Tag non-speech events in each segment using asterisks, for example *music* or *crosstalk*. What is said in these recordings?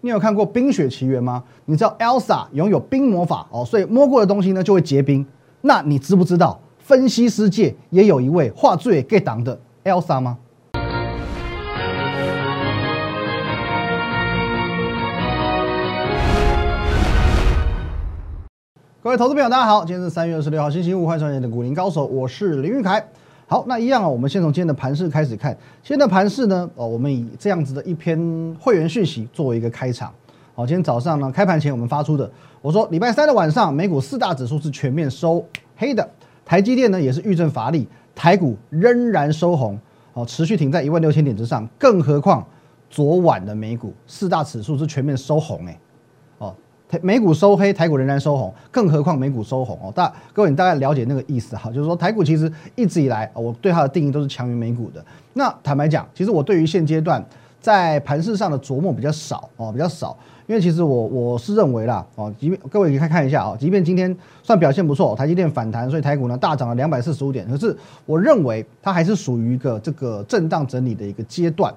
你有看过《冰雪奇缘》吗？你知道 Elsa 拥有冰魔法哦，所以摸过的东西呢就会结冰。那你知不知道分析师界也有一位画最 get 档的 Elsa 吗？各位投资朋友，大家好，今天是三月二十六号，星期五，欢迎收看的股林高手，我是林玉凯。好，那一样啊，我们先从今天的盘势开始看。今天的盘势呢，哦，我们以这样子的一篇会员讯息作为一个开场。好，今天早上呢，开盘前我们发出的，我说礼拜三的晚上，美股四大指数是全面收黑的，台积电呢也是遇震乏力，台股仍然收红，哦，持续停在一万六千点之上。更何况昨晚的美股四大指数是全面收红，哎。美股收黑，台股仍然收红，更何况美股收红哦。大各位，你大概了解那个意思哈，就是说台股其实一直以来，我对它的定义都是强于美股的。那坦白讲，其实我对于现阶段在盘市上的琢磨比较少哦，比较少，因为其实我我是认为啦哦，即便各位可以看看一下啊，即便今天算表现不错，台积电反弹，所以台股呢大涨了两百四十五点，可是我认为它还是属于一个这个震荡整理的一个阶段，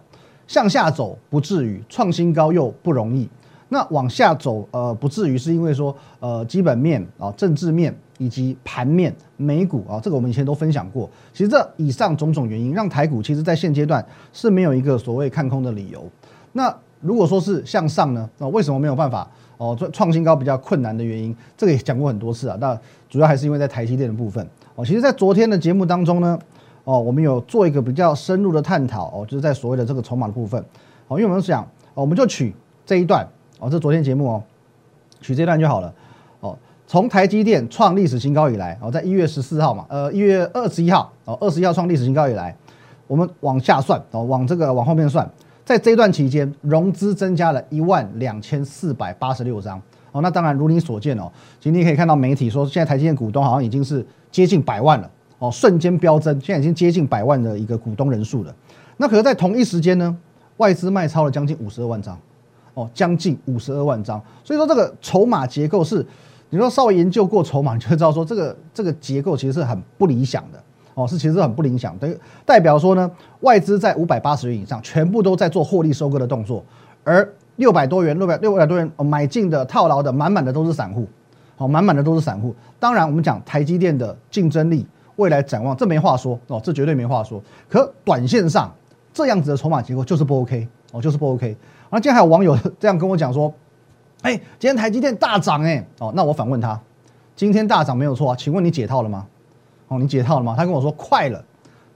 向下走不至于，创新高又不容易。那往下走，呃，不至于是因为说，呃，基本面啊、政治面以及盘面、美股啊，这个我们以前都分享过。其实这以上种种原因，让台股其实在现阶段是没有一个所谓看空的理由。那如果说是向上呢，那为什么没有办法？哦，创创新高比较困难的原因，这个也讲过很多次啊。那主要还是因为在台积电的部分。哦，其实，在昨天的节目当中呢，哦，我们有做一个比较深入的探讨。哦，就是在所谓的这个筹码的部分。哦，因为我们想，我们就取这一段。哦，这昨天节目哦，取这段就好了。哦，从台积电创历史新高以来，哦，在一月十四号嘛，呃，一月二十一号，哦，二十一号创历史新高以来，我们往下算，哦，往这个往后面算，在这段期间，融资增加了一万两千四百八十六张。哦，那当然如你所见哦，今天可以看到媒体说，现在台积电股东好像已经是接近百万了。哦，瞬间飙增，现在已经接近百万的一个股东人数了。那可是，在同一时间呢，外资卖超了将近五十二万张。哦，将近五十二万张，所以说这个筹码结构是，你说稍微研究过筹码，你就知道说这个 *laughs* 这个结构其实是很不理想的。哦，是其实很不理想，等于代表说呢，外资在五百八十元以上，全部都在做获利收割的动作，而六百多元、六百六百多元买进的套牢的，满满的都是散户，好，满满的都是散户。当然，我们讲台积电的竞争力、未来展望，这没话说。哦，这绝对没话说。可短线上这样子的筹码结构就是不 OK 哦，就是不 OK。那今天还有网友 *laughs* 这样跟我讲说：“哎，今天台积电大涨哎，哦，那我反问他，今天大涨没有错啊？请问你解套了吗？哦，你解套了吗？他跟我说快了，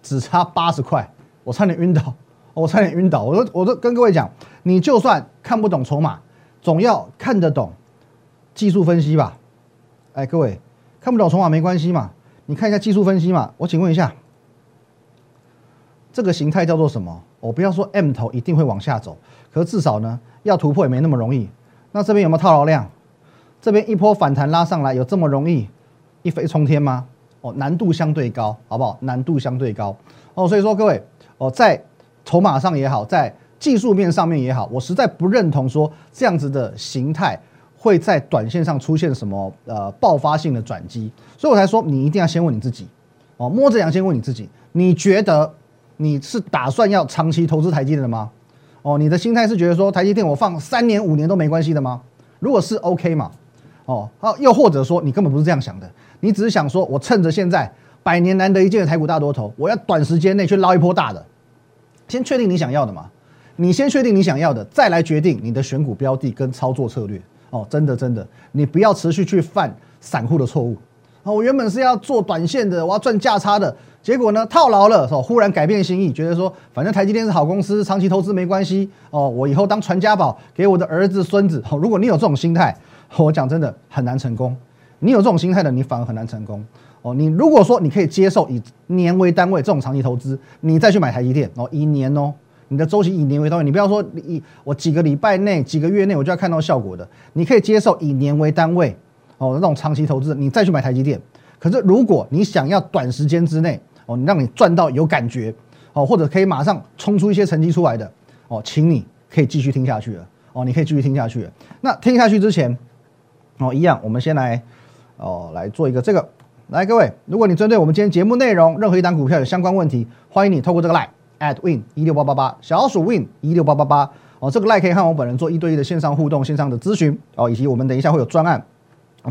只差八十块，我差点晕倒，我差点晕倒。我说，我都跟各位讲，你就算看不懂筹码，总要看得懂技术分析吧？哎，各位看不懂筹码没关系嘛，你看一下技术分析嘛。我请问一下，这个形态叫做什么？我不要说 M 头一定会往下走。”可是至少呢，要突破也没那么容易。那这边有没有套牢量？这边一波反弹拉上来，有这么容易一飞冲天吗？哦，难度相对高，好不好？难度相对高哦。所以说各位哦，在筹码上也好，在技术面上面也好，我实在不认同说这样子的形态会在短线上出现什么呃爆发性的转机。所以我才说，你一定要先问你自己哦，摸着良心问你自己，你觉得你是打算要长期投资台积电的吗？哦，你的心态是觉得说台积电我放三年五年都没关系的吗？如果是 OK 嘛，哦，好，又或者说你根本不是这样想的，你只是想说我趁着现在百年难得一见的台股大多头，我要短时间内去捞一波大的，先确定你想要的嘛，你先确定你想要的，再来决定你的选股标的跟操作策略。哦，真的真的，你不要持续去犯散户的错误。哦，我原本是要做短线的，我要赚价差的。结果呢，套牢了，哦，忽然改变心意，觉得说，反正台积电是好公司，长期投资没关系，哦，我以后当传家宝给我的儿子孙子。哦，如果你有这种心态，*laughs* 我讲真的很难成功。你有这种心态的，你反而很难成功。哦，你如果说你可以接受以年为单位这种长期投资，你再去买台积电，哦，一年哦，你的周期以年为单位，你不要说以我几个礼拜内、几个月内我就要看到效果的，你可以接受以年为单位，哦，那种长期投资，你再去买台积电。可是如果你想要短时间之内，哦，你让你赚到有感觉，哦，或者可以马上冲出一些成绩出来的，哦，请你可以继续听下去了，哦，你可以继续听下去了。那听下去之前，哦，一样，我们先来，哦，来做一个这个，来，各位，如果你针对我们今天节目内容任何一档股票有相关问题，欢迎你透过这个 line at win 一六八八八，小鼠 win 一六八八八，哦，这个 Line 可以和我本人做一对一的线上互动、线上的咨询哦，以及我们等一下会有专案，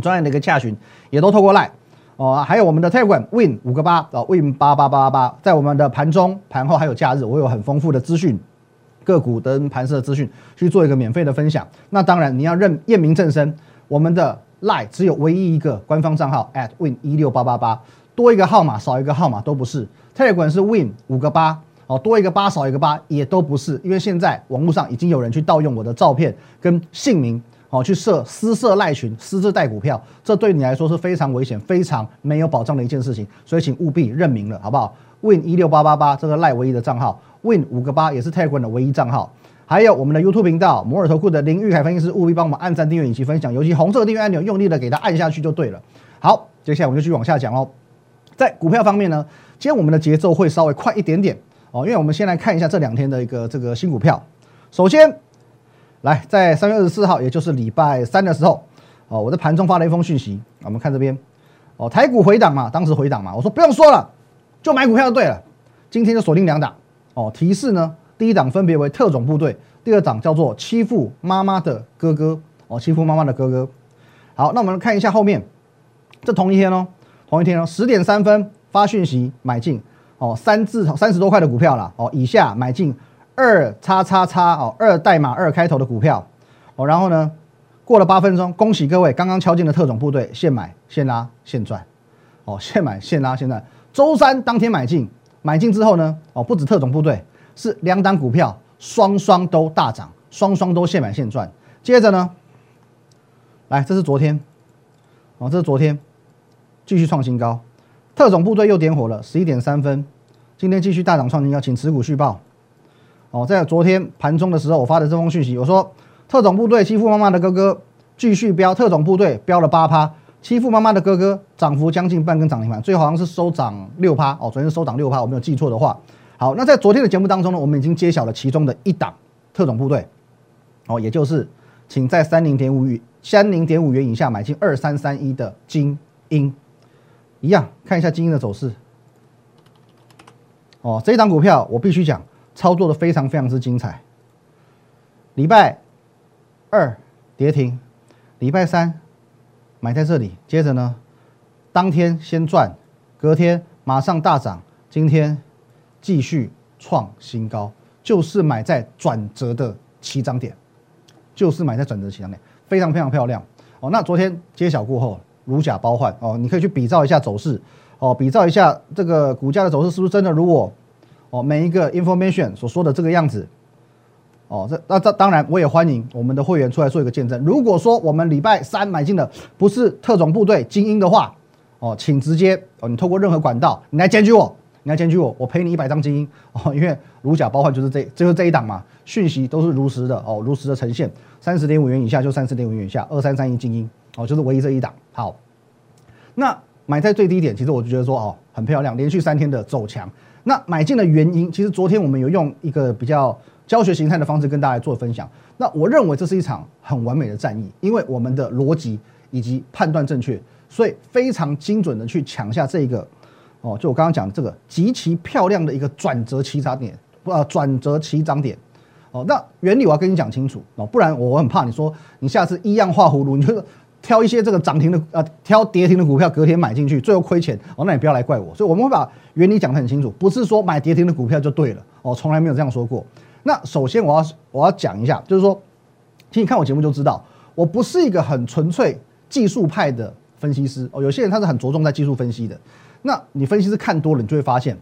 专案的一个洽询也都透过 Line 哦，还有我们的 Telegram Win 五个八哦，Win 八八八八八，在我们的盘中、盘后还有假日，我有很丰富的资讯。个股跟盘势的资讯去做一个免费的分享。那当然你要认验明正身，我们的 Lie 只有唯一一个官方账号 at win 一六八八八，多一个号码少一个号码都不是。Telegram 是 win 五个八哦，多一个八少一个八也都不是，因为现在网络上已经有人去盗用我的照片跟姓名哦，去设私设赖群，私自带股票，这对你来说是非常危险、非常没有保障的一件事情，所以请务必认明了，好不好？win 一六八八八这个赖唯一的账号。Win 五个八也是 Telegram 的唯一账号，还有我们的 YouTube 频道摩尔投顾的林玉凯分析师，务必帮我们按赞、订阅以及分享，尤其红色订阅按钮，用力的给它按下去就对了。好，接下来我们就继续往下讲哦。在股票方面呢，今天我们的节奏会稍微快一点点哦，因为我们先来看一下这两天的一个这个新股票。首先，来在三月二十四号，也就是礼拜三的时候，哦，我在盘中发了一封讯息，我们看这边，哦，台股回档嘛，当时回档嘛，我说不用说了，就买股票就对了。今天就锁定两档。哦，提示呢？第一档分别为特种部队，第二档叫做欺负妈妈的哥哥。哦，欺负妈妈的哥哥。好，那我们看一下后面，这同一天哦，同一天哦，十点三分发讯息买进。哦，三字三十多块的股票了。哦，以下买进二叉叉叉哦，二代码二开头的股票。哦，然后呢，过了八分钟，恭喜各位刚刚敲进的特种部队，现买现拉现赚。哦，*laughs* 现买现拉现赚。周三当天买进。买进之后呢，哦，不止特种部队，是两档股票双双都大涨，双双都现买现赚。接着呢，来，这是昨天，哦，这是昨天，继续创新高，特种部队又点火了，十一点三分，今天继续大涨创新高，请持股续报。哦，在昨天盘中的时候，我发的这封讯息，我说特种部队欺负妈妈的哥哥，继续飙，特种部队飙了八趴。欺负妈妈的哥哥，涨幅将近半根涨停板，最后好像是收涨六趴哦。昨天收涨六趴，我没有记错的话。好，那在昨天的节目当中呢，我们已经揭晓了其中的一档特种部队哦，也就是请在三零点五元三零点五元以下买进二三三一的精英，一样看一下精英的走势哦。这一档股票我必须讲，操作的非常非常之精彩。礼拜二跌停，礼拜三。买在这里，接着呢，当天先赚，隔天马上大涨，今天继续创新高，就是买在转折的起涨点，就是买在转折起涨点，非常非常漂亮哦。那昨天揭晓过后，如假包换哦，你可以去比照一下走势哦，比照一下这个股价的走势是不是真的如我哦每一个 information 所说的这个样子。哦，这那这当然，我也欢迎我们的会员出来做一个见证。如果说我们礼拜三买进的不是特种部队精英的话，哦，请直接哦，你透过任何管道，你来检举我，你来检举我，我赔你一百张精英哦，因为如假包换就是这就是这一档嘛，讯息都是如实的哦，如实的呈现，三十点五元以下就三十点五元以下，二三三一精英哦，就是唯一这一档。好，那买在最低点，其实我就觉得说哦，很漂亮，连续三天的走强。那买进的原因，其实昨天我们有用一个比较。教学形态的方式跟大家做分享，那我认为这是一场很完美的战役，因为我们的逻辑以及判断正确，所以非常精准的去抢下这一个哦，就我刚刚讲的这个极其漂亮的一个转折起涨点，呃，转折起涨点哦。那原理我要跟你讲清楚哦，不然我很怕你说你下次一样画葫芦，你就挑一些这个涨停的呃，挑跌停的股票隔天买进去，最后亏钱哦，那你不要来怪我。所以我们会把原理讲得很清楚，不是说买跌停的股票就对了哦，从来没有这样说过。那首先我要我要讲一下，就是说，其实你看我节目就知道，我不是一个很纯粹技术派的分析师哦。有些人他是很着重在技术分析的，那你分析师看多了，你就会发现，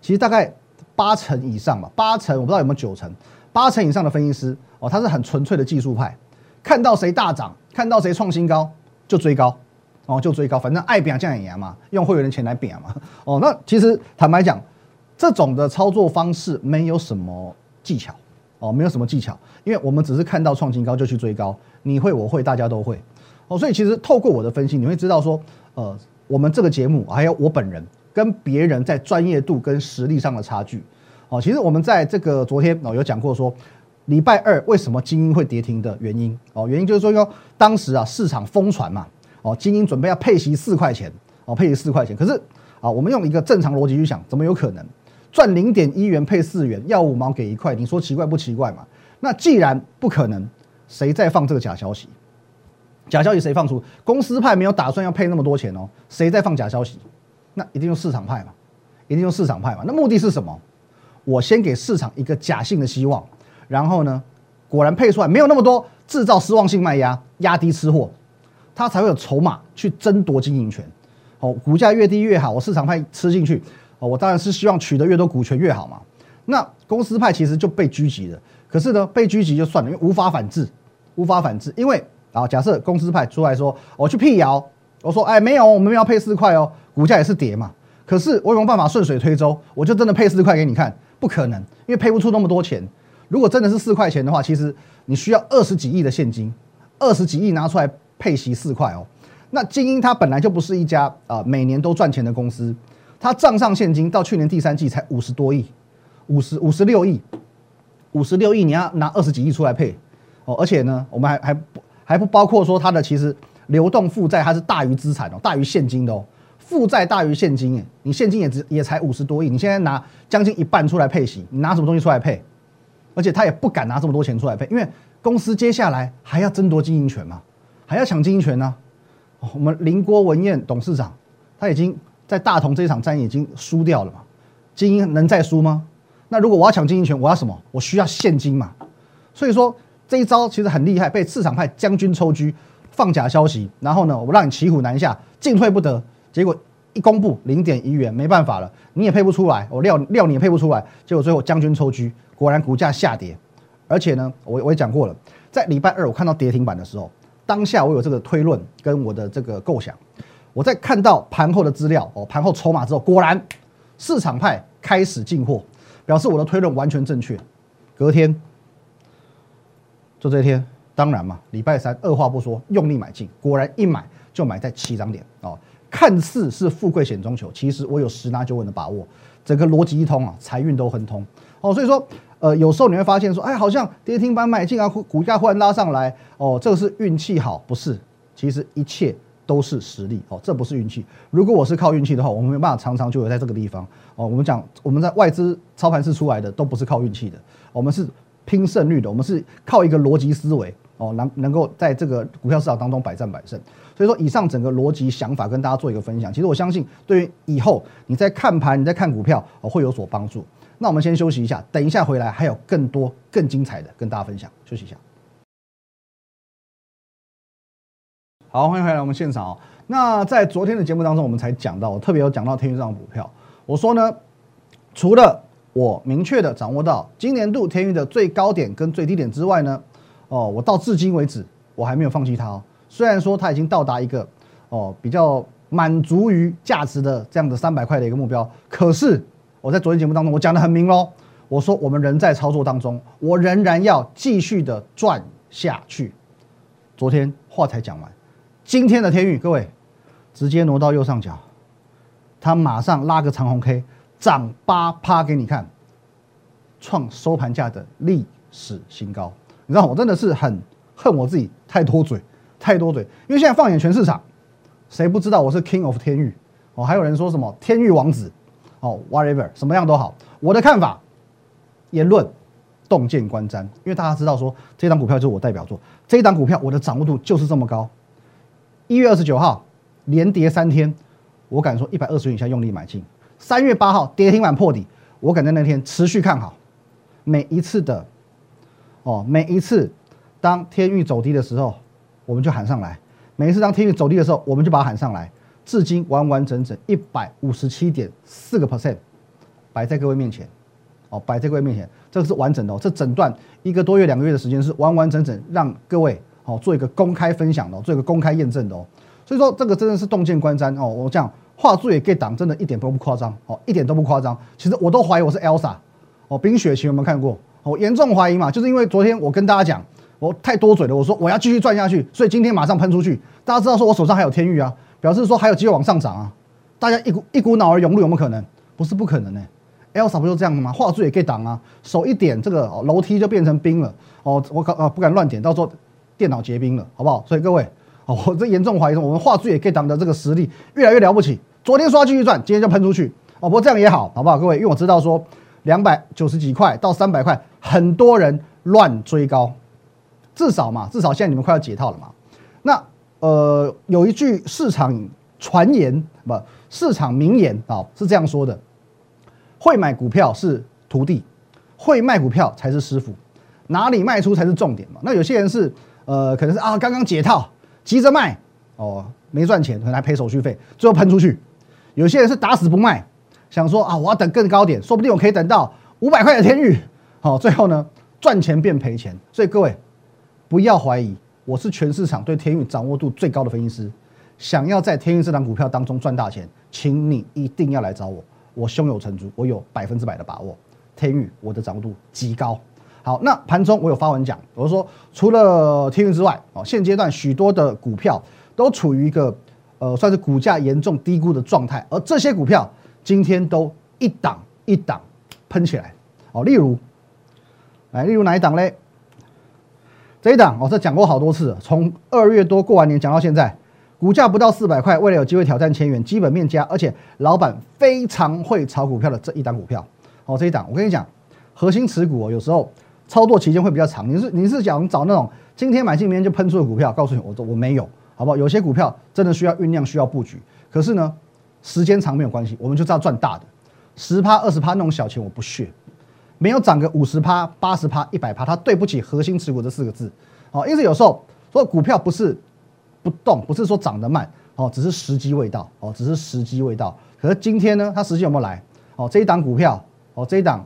其实大概八成以上吧，八成我不知道有没有九成，八成以上的分析师哦，他是很纯粹的技术派，看到谁大涨，看到谁创新高就追高哦，就追高，反正爱贬降也嘛，用会员的钱来贬嘛哦。那其实坦白讲，这种的操作方式没有什么。技巧哦，没有什么技巧，因为我们只是看到创新高就去追高，你会我会大家都会哦，所以其实透过我的分析，你会知道说，呃，我们这个节目还有我本人跟别人在专业度跟实力上的差距哦。其实我们在这个昨天哦有讲过说，礼拜二为什么精英会跌停的原因哦，原因就是说说当时啊市场疯传嘛哦，精英准备要配息四块钱哦，配息四块钱，可是啊我们用一个正常逻辑去想，怎么有可能？赚零点一元配四元，要五毛给一块，你说奇怪不奇怪嘛？那既然不可能，谁在放这个假消息？假消息谁放出？公司派没有打算要配那么多钱哦，谁在放假消息？那一定用市场派嘛，一定用市场派嘛。那目的是什么？我先给市场一个假性的希望，然后呢，果然配出来没有那么多，制造失望性卖压，压低吃货，它才会有筹码去争夺经营权。哦，股价越低越好，我市场派吃进去，哦，我当然是希望取得越多股权越好嘛。那公司派其实就被狙击了，可是呢，被狙击就算了，因为无法反制，无法反制，因为。啊，假设公司派出来说，我去辟谣，我说，哎，没有，我们要配四块哦，股价也是跌嘛。可是我有没有办法顺水推舟？我就真的配四块给你看？不可能，因为配不出那么多钱。如果真的是四块钱的话，其实你需要二十几亿的现金，二十几亿拿出来配息四块哦。那精英它本来就不是一家啊每年都赚钱的公司，它账上现金到去年第三季才五十多亿，五十五十六亿，五十六亿你要拿二十几亿出来配哦，而且呢，我们还还不。还不包括说它的其实流动负债它是大于资产哦，大于现金的哦，负债大于现金哎，你现金也只也才五十多亿，你现在拿将近一半出来配息，你拿什么东西出来配？而且他也不敢拿这么多钱出来配，因为公司接下来还要争夺经营权嘛，还要抢经营权呢。我们林郭文彦董事长他已经在大同这一场战役已经输掉了嘛，精英能再输吗？那如果我要抢经营权，我要什么？我需要现金嘛，所以说。这一招其实很厉害，被市场派将军抽车，放假消息，然后呢，我让你骑虎难下，进退不得。结果一公布零点一元，没办法了，你也配不出来，我料料你也配不出来。结果最后将军抽车，果然股价下跌。而且呢，我我也讲过了，在礼拜二我看到跌停板的时候，当下我有这个推论跟我的这个构想。我在看到盘后的资料哦，盘后筹码之后，果然市场派开始进货，表示我的推论完全正确。隔天。就这一天，当然嘛，礼拜三二话不说，用力买进，果然一买就买在七涨点哦。看似是富贵险中求，其实我有十拿九稳的把握，整个逻辑一通啊，财运都亨通哦。所以说，呃，有时候你会发现说，哎，好像跌停板买进啊，股价忽然拉上来哦，这个是运气好，不是？其实一切都是实力哦，这不是运气。如果我是靠运气的话，我们没办法常常就有在这个地方哦。我们讲我们在外资操盘室出来的都不是靠运气的，我们是。拼胜率的，我们是靠一个逻辑思维哦，能能够在这个股票市场当中百战百胜。所以说，以上整个逻辑想法跟大家做一个分享。其实我相信，对于以后你在看盘、你在看股票哦，会有所帮助。那我们先休息一下，等一下回来还有更多更精彩的跟大家分享。休息一下。好，欢迎回来我们现场哦。那在昨天的节目当中，我们才讲到，特别有讲到天宇这张股票。我说呢，除了我明确的掌握到今年度天域的最高点跟最低点之外呢，哦，我到至今为止我还没有放弃它哦。虽然说它已经到达一个哦比较满足于价值的这样的三百块的一个目标，可是我在昨天节目当中我讲的很明喽，我说我们仍在操作当中，我仍然要继续的赚下去。昨天话才讲完，今天的天宇各位直接挪到右上角，它马上拉个长红 K。涨八趴给你看，创收盘价的历史新高。你知道我真的是很恨我自己太多嘴，太多嘴。因为现在放眼全市场，谁不知道我是 King of 天域？哦，还有人说什么天域王子？哦，whatever，什么样都好。我的看法，言论洞见观瞻。因为大家知道说，这档股票就是我代表作，这张股票我的掌握度就是这么高。一月二十九号连跌三天，我敢说一百二十元以下用力买进。三月八号跌停板破底，我敢在那天持续看好。每一次的，哦，每一次当天域走低的时候，我们就喊上来；每一次当天域走低的时候，我们就把它喊上来。至今完完整整一百五十七点四个 percent 摆在各位面前，哦，摆在各位面前，这个是完整的哦。这整段一个多月、两个月的时间是完完整整让各位哦做一个公开分享的，做一个公开验证的哦。所以说这个真的是洞见观瞻哦。我这样。画作也给挡，真的一点都不夸张哦，一点都不夸张。其实我都怀疑我是 Elsa 哦，冰雪奇有没有看过？我严重怀疑嘛，就是因为昨天我跟大家讲，我太多嘴了，我说我要继续转下去，所以今天马上喷出去。大家知道说我手上还有天域啊，表示说还有机会往上涨啊。大家一股一股脑儿涌入有没有可能？不是不可能呢。Elsa 不就这样的吗？画作也可以挡啊，手一点这个楼梯就变成冰了哦。我敢啊不敢乱点，到时候电脑结冰了，好不好？所以各位哦，我这严重怀疑我们画作也可以挡的这个实力越来越了不起。昨天说继续赚，今天就喷出去哦。不过这样也好，好不好？各位，因为我知道说两百九十几块到三百块，很多人乱追高，至少嘛，至少现在你们快要解套了嘛。那呃，有一句市场传言不，市场名言啊，是这样说的：会买股票是徒弟，会卖股票才是师傅。哪里卖出才是重点嘛？那有些人是呃，可能是啊，刚刚解套，急着卖哦，没赚钱，可能还赔手续费，最后喷出去。有些人是打死不卖，想说啊，我要等更高点，说不定我可以等到五百块的天域。好，最后呢，赚钱变赔钱。所以各位不要怀疑，我是全市场对天域掌握度最高的分析师。想要在天域这档股票当中赚大钱，请你一定要来找我，我胸有成竹，我有百分之百的把握。天域我的掌握度极高。好，那盘中我有发文讲，我说，除了天宇之外，哦，现阶段许多的股票都处于一个呃，算是股价严重低估的状态，而这些股票今天都一档一档喷起来，哦，例如，来，例如哪一档嘞？这一档，我这讲过好多次，从二月多过完年讲到现在，股价不到四百块，为了有机会挑战千元，基本面佳，而且老板非常会炒股票的这一档股票，哦，这一档，我跟你讲，核心持股哦，有时候。操作期间会比较长，你是你是想找那种今天买进明天就喷出的股票？告诉你，我我没有，好不好？有些股票真的需要酝酿，需要布局。可是呢，时间长没有关系，我们就知道赚大的，十趴二十趴那种小钱我不屑，没有涨个五十趴八十趴一百趴，它对不起核心持股这四个字。哦，因此有时候说股票不是不动，不是说涨得慢，哦，只是时机未到，哦，只是时机未到。可是今天呢，它时机有没有来？哦，这一档股票，哦，这一档。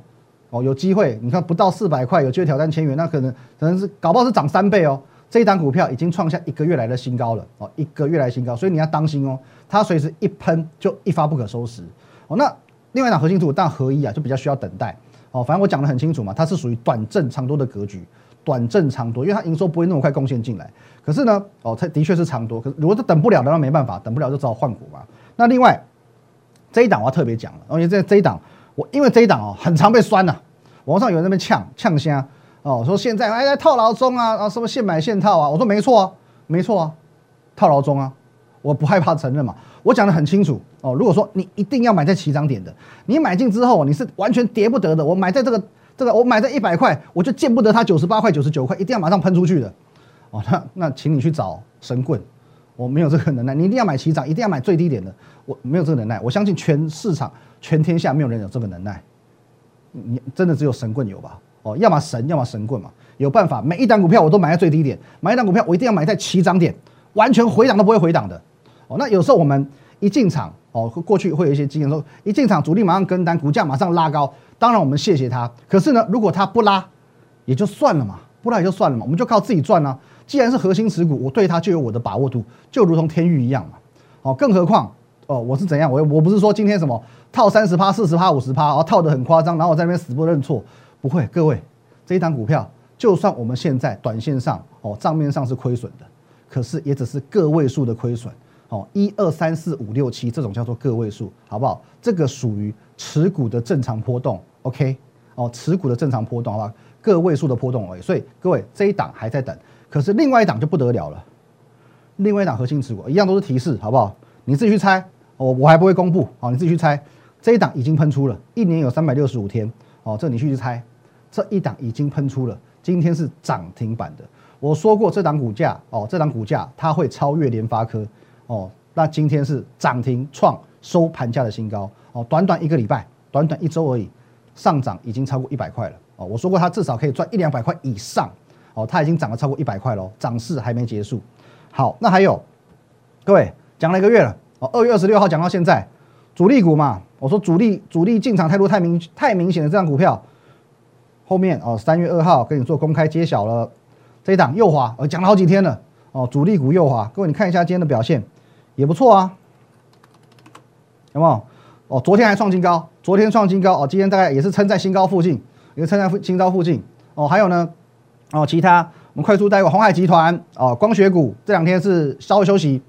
哦，有机会，你看不到四百块，有机会挑战千元，那可能可能是搞不好是涨三倍哦。这一档股票已经创下一个月来的新高了哦，一个月来新高，所以你要当心哦，它随时一喷就一发不可收拾哦。那另外一档核心股但合一啊，就比较需要等待哦。反正我讲的很清楚嘛，它是属于短正长多的格局，短正长多，因为它营收不会那么快贡献进来。可是呢，哦，它的确是长多，可是如果它等不了的，那没办法，等不了就只好换股嘛。那另外这一档我要特别讲了，因为这这一档。我因为这一档哦，很常被酸呐，网上有人那边呛呛虾哦，说现在还在套牢中啊啊，什么现买现套啊？我说没错啊，没错啊，套牢中啊，我不害怕承认嘛。我讲的很清楚哦，如果说你一定要买在起涨点的，你买进之后你是完全跌不得的。我买在这个这个，我买在一百块，我就见不得它九十八块、九十九块，一定要马上喷出去的哦。那那请你去找神棍，我没有这个能耐。你一定要买起涨，一定要买最低点的，我没有这个能耐。我相信全市场。全天下没有人有这个能耐，你真的只有神棍有吧？哦，要么神，要么神棍嘛，有办法。每一档股票我都买在最低点，买一档股票我一定要买在起涨点，完全回档都不会回档的。哦，那有时候我们一进场，哦，过去会有一些经验，说一进场主力马上跟单，股价马上拉高，当然我们谢谢他。可是呢，如果他不拉，也就算了嘛，不拉也就算了嘛，我们就靠自己赚啊。既然是核心持股，我对它就有我的把握度，就如同天域一样嘛。哦，更何况。哦，我是怎样？我我不是说今天什么套三十趴、四十趴、五十趴，然后套的很夸张，然后我在那边死不认错。不会，各位，这一档股票，就算我们现在短线上哦账面上是亏损的，可是也只是个位数的亏损。哦，一二三四五六七这种叫做个位数，好不好？这个属于持股的正常波动。OK，哦，持股的正常波动，好吧？个位数的波动而已。所以各位这一档还在等，可是另外一档就不得了了。另外一档核心持股一样都是提示，好不好？你自己去猜。我我还不会公布，好，你自己去猜。这一档已经喷出了，一年有三百六十五天，哦，这你去去猜。这一档已经喷出了，今天是涨停板的。我说过这档股价，哦，这档股价它会超越联发科，哦，那今天是涨停创收盘价的新高，哦，短短一个礼拜，短短一周而已，上涨已经超过一百块了，哦，我说过它至少可以赚一两百块以上，哦，它已经涨了超过一百块喽，涨势还没结束。好，那还有，各位讲了一个月了。哦，二月二十六号讲到现在，主力股嘛，我说主力主力进场态度太明太明显的这张股票，后面哦三月二号跟你做公开揭晓了，这一档右滑，我讲了好几天了，哦主力股右滑，各位你看一下今天的表现也不错啊，有没有？哦昨天还创新高，昨天创新高哦，今天大概也是撑在新高附近，也是撑在新高附近哦，还有呢，哦其他我们快速带过红海集团哦光学股这两天是稍微休息。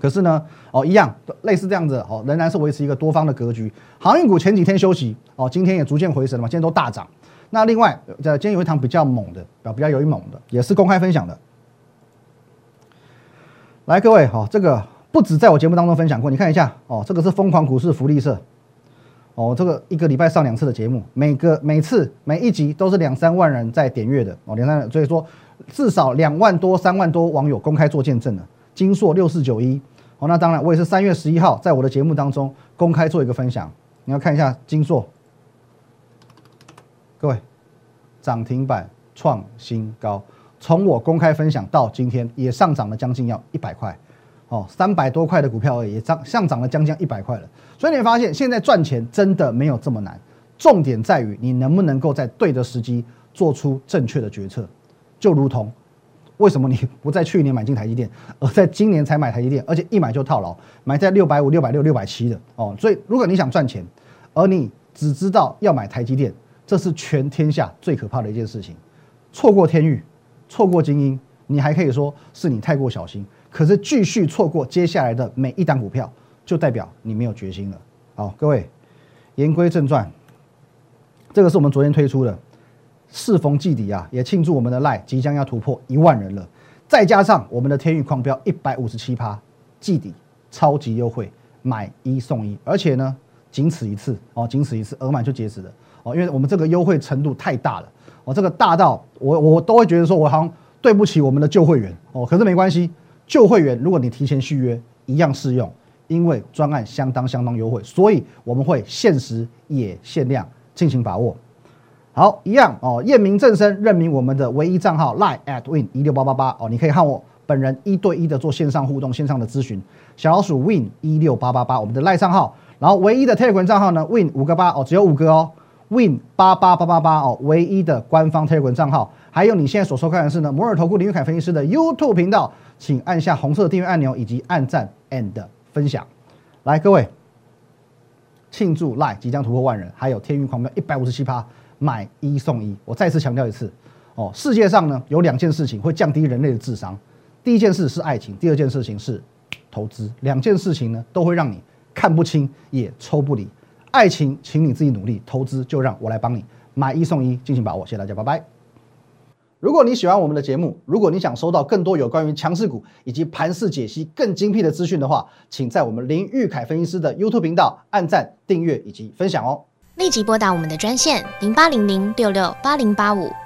可是呢，哦，一样类似这样子，哦，仍然是维持一个多方的格局。航运股前几天休息，哦，今天也逐渐回神了嘛，今天都大涨。那另外，呃，今天有一堂比较猛的，比较有一猛的，也是公开分享的。来，各位，好，这个不止在我节目当中分享过，你看一下，哦，这个是疯狂股市福利社，哦，这个一个礼拜上两次的节目，每个每次每一集都是两三万人在点阅的哦，两三，所以说至少两万多、三万多网友公开做见证的。金硕六四九一，哦，那当然我也是三月十一号在我的节目当中公开做一个分享，你要看一下金硕，各位涨停板创新高，从我公开分享到今天也上涨了将近要一百块。哦，三百多块的股票而已，涨上涨了将近一百块了。所以你会发现，现在赚钱真的没有这么难，重点在于你能不能够在对的时机做出正确的决策。就如同为什么你不在去年买进台积电，而在今年才买台积电，而且一买就套牢，买在六百五、六百六、六百七的哦。所以如果你想赚钱，而你只知道要买台积电，这是全天下最可怕的一件事情。错过天域，错过精英，你还可以说是你太过小心。可是继续错过接下来的每一档股票，就代表你没有决心了。好，各位，言归正传，这个是我们昨天推出的，适逢季底啊，也庆祝我们的赖即将要突破一万人了。再加上我们的天域狂飙一百五十七趴，季底超级优惠，买一送一，而且呢，仅此一次哦，仅此一次，额满就截止了哦，因为我们这个优惠程度太大了哦，这个大到我我都会觉得说我好像对不起我们的旧会员哦，可是没关系。旧会员，如果你提前续约，一样适用，因为专案相当相当优惠，所以我们会限时也限量进行把握。好，一样哦，验明正身，任命我们的唯一账号 line at win 一六八八八哦，你可以和我本人一对一的做线上互动、线上的咨询。小老鼠 win 一六八八八，我们的赖账号，然后唯一的 Telegram 账号呢，win 五个八哦，只有五个哦，win 八八八八八哦，唯一的官方 Telegram 账号。还有你现在所收看的是呢摩尔投顾林玉凯分析师的 YouTube 频道。请按下红色订阅按钮，以及按赞 and 分享。来，各位，庆祝 Live 即将突破万人，还有天运狂飙一百五十七趴，买一送一。我再次强调一次，哦，世界上呢有两件事情会降低人类的智商，第一件事是爱情，第二件事情是投资。两件事情呢都会让你看不清也抽不离。爱情，请你自己努力；投资，就让我来帮你买一送一，进行把握。谢谢大家，拜拜。如果你喜欢我们的节目，如果你想收到更多有关于强势股以及盘势解析更精辟的资讯的话，请在我们林玉凯分析师的 YouTube 频道按赞、订阅以及分享哦。立即拨打我们的专线零八零零六六八零八五